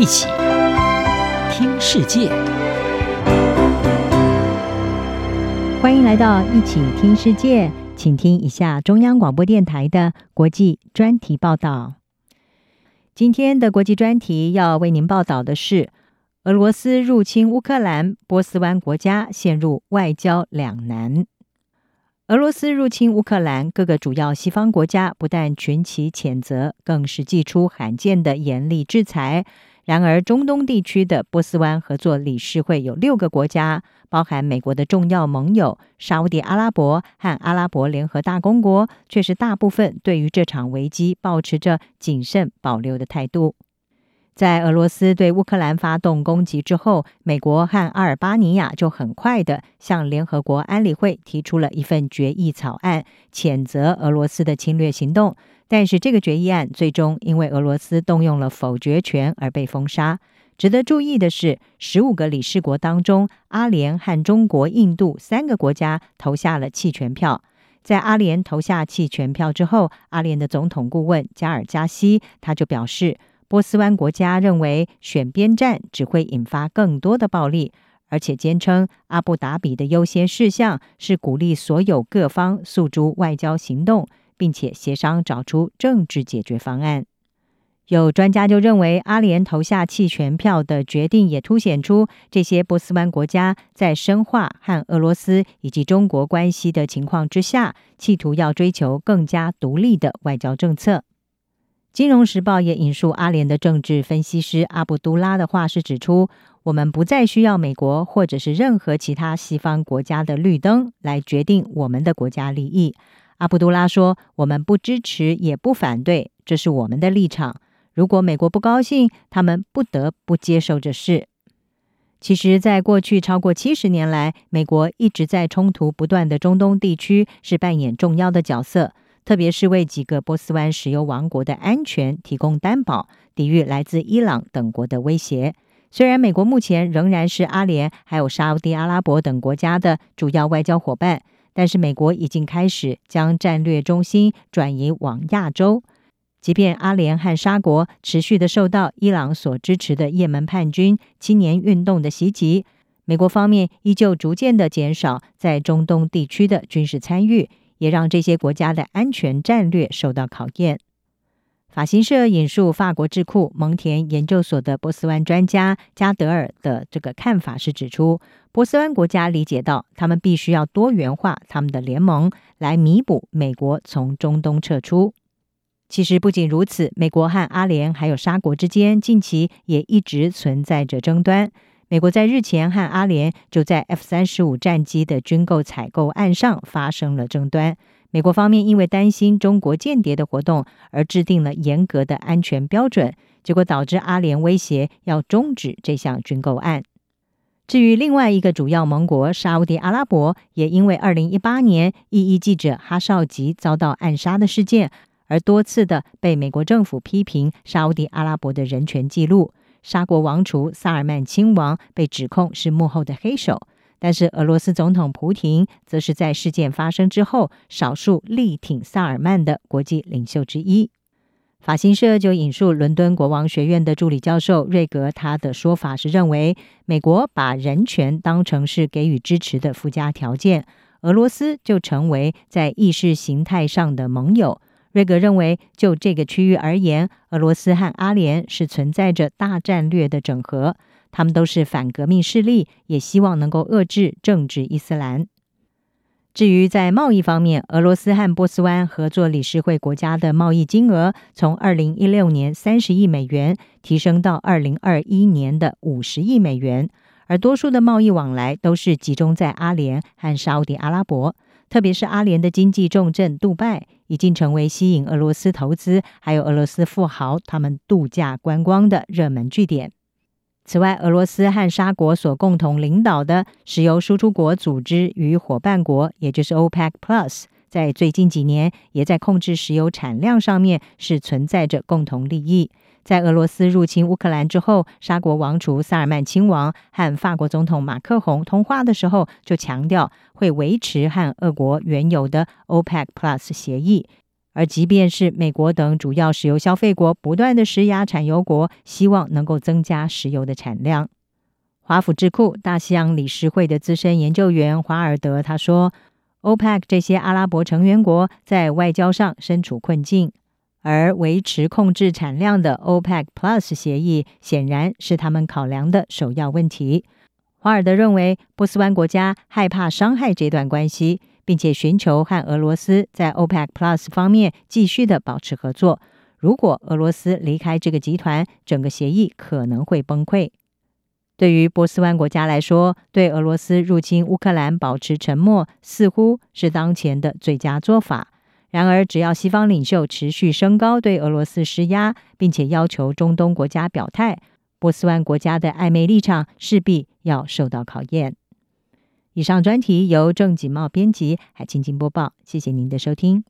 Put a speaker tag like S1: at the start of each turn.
S1: 一起听世界，
S2: 欢迎来到一起听世界，请听一下中央广播电台的国际专题报道。今天的国际专题要为您报道的是：俄罗斯入侵乌克兰，波斯湾国家陷入外交两难。俄罗斯入侵乌克兰，各个主要西方国家不但群起谴责，更是祭出罕见的严厉制裁。然而，中东地区的波斯湾合作理事会有六个国家，包含美国的重要盟友沙乌地阿拉伯和阿拉伯联合大公国，却是大部分对于这场危机保持着谨慎保留的态度。在俄罗斯对乌克兰发动攻击之后，美国和阿尔巴尼亚就很快地向联合国安理会提出了一份决议草案，谴责俄罗斯的侵略行动。但是，这个决议案最终因为俄罗斯动用了否决权而被封杀。值得注意的是，十五个理事国当中，阿联和中国、印度三个国家投下了弃权票。在阿联投下弃权票之后，阿联的总统顾问加尔加西他就表示。波斯湾国家认为选边站只会引发更多的暴力，而且坚称阿布达比的优先事项是鼓励所有各方诉诸外交行动，并且协商找出政治解决方案。有专家就认为，阿联投下弃权票的决定也凸显出这些波斯湾国家在深化和俄罗斯以及中国关系的情况之下，企图要追求更加独立的外交政策。金融时报也引述阿联的政治分析师阿卜杜拉的话，是指出，我们不再需要美国或者是任何其他西方国家的绿灯来决定我们的国家利益。阿卜杜拉说：“我们不支持也不反对，这是我们的立场。如果美国不高兴，他们不得不接受这事。”其实，在过去超过七十年来，美国一直在冲突不断的中东地区是扮演重要的角色。特别是为几个波斯湾石油王国的安全提供担保，抵御来自伊朗等国的威胁。虽然美国目前仍然是阿联还有沙乌地阿拉伯等国家的主要外交伙伴，但是美国已经开始将战略中心转移往亚洲。即便阿联和沙国持续的受到伊朗所支持的叶门叛军青年运动的袭击，美国方面依旧逐渐的减少在中东地区的军事参与。也让这些国家的安全战略受到考验。法新社引述法国智库蒙田研究所的波斯湾专家加德尔的这个看法是指出，波斯湾国家理解到他们必须要多元化他们的联盟，来弥补美国从中东撤出。其实不仅如此，美国和阿联还有沙国之间近期也一直存在着争端。美国在日前和阿联就在 F 三十五战机的军购采购案上发生了争端。美国方面因为担心中国间谍的活动而制定了严格的安全标准，结果导致阿联威胁要终止这项军购案。至于另外一个主要盟国沙乌地阿拉伯，也因为二零一八年异议记者哈绍吉遭到暗杀的事件，而多次的被美国政府批评沙乌地阿拉伯的人权记录。沙国王储萨尔曼亲王被指控是幕后的黑手，但是俄罗斯总统普廷则是在事件发生之后少数力挺萨尔曼的国际领袖之一。法新社就引述伦敦国王学院的助理教授瑞格，他的说法是认为，美国把人权当成是给予支持的附加条件，俄罗斯就成为在意识形态上的盟友。瑞格认为，就这个区域而言，俄罗斯和阿联是存在着大战略的整合，他们都是反革命势力，也希望能够遏制政治伊斯兰。至于在贸易方面，俄罗斯和波斯湾合作理事会国家的贸易金额从二零一六年三十亿美元提升到二零二一年的五十亿美元，而多数的贸易往来都是集中在阿联和沙乌地阿拉伯。特别是阿联的经济重镇杜拜，已经成为吸引俄罗斯投资还有俄罗斯富豪他们度假观光的热门据点。此外，俄罗斯和沙国所共同领导的石油输出国组织与伙伴国，也就是 OPEC Plus，在最近几年也在控制石油产量上面是存在着共同利益。在俄罗斯入侵乌克兰之后，沙国王储萨尔曼亲王和法国总统马克宏通话的时候，就强调会维持和俄国原有的 OPEC Plus 协议，而即便是美国等主要石油消费国不断的施压产油国，希望能够增加石油的产量。华府智库大西洋理事会的资深研究员华尔德他说：“OPEC 这些阿拉伯成员国在外交上身处困境，而维持控制产量的 OPEC Plus 协议显然是他们考量的首要问题。”华尔德认为，波斯湾国家害怕伤害这段关系。并且寻求和俄罗斯在 OPEC Plus 方面继续的保持合作。如果俄罗斯离开这个集团，整个协议可能会崩溃。对于波斯湾国家来说，对俄罗斯入侵乌克兰保持沉默，似乎是当前的最佳做法。然而，只要西方领袖持续升高对俄罗斯施压，并且要求中东国家表态，波斯湾国家的暧昧立场势必要受到考验。以上专题由郑锦茂编辑，海清清播报。谢谢您的收听。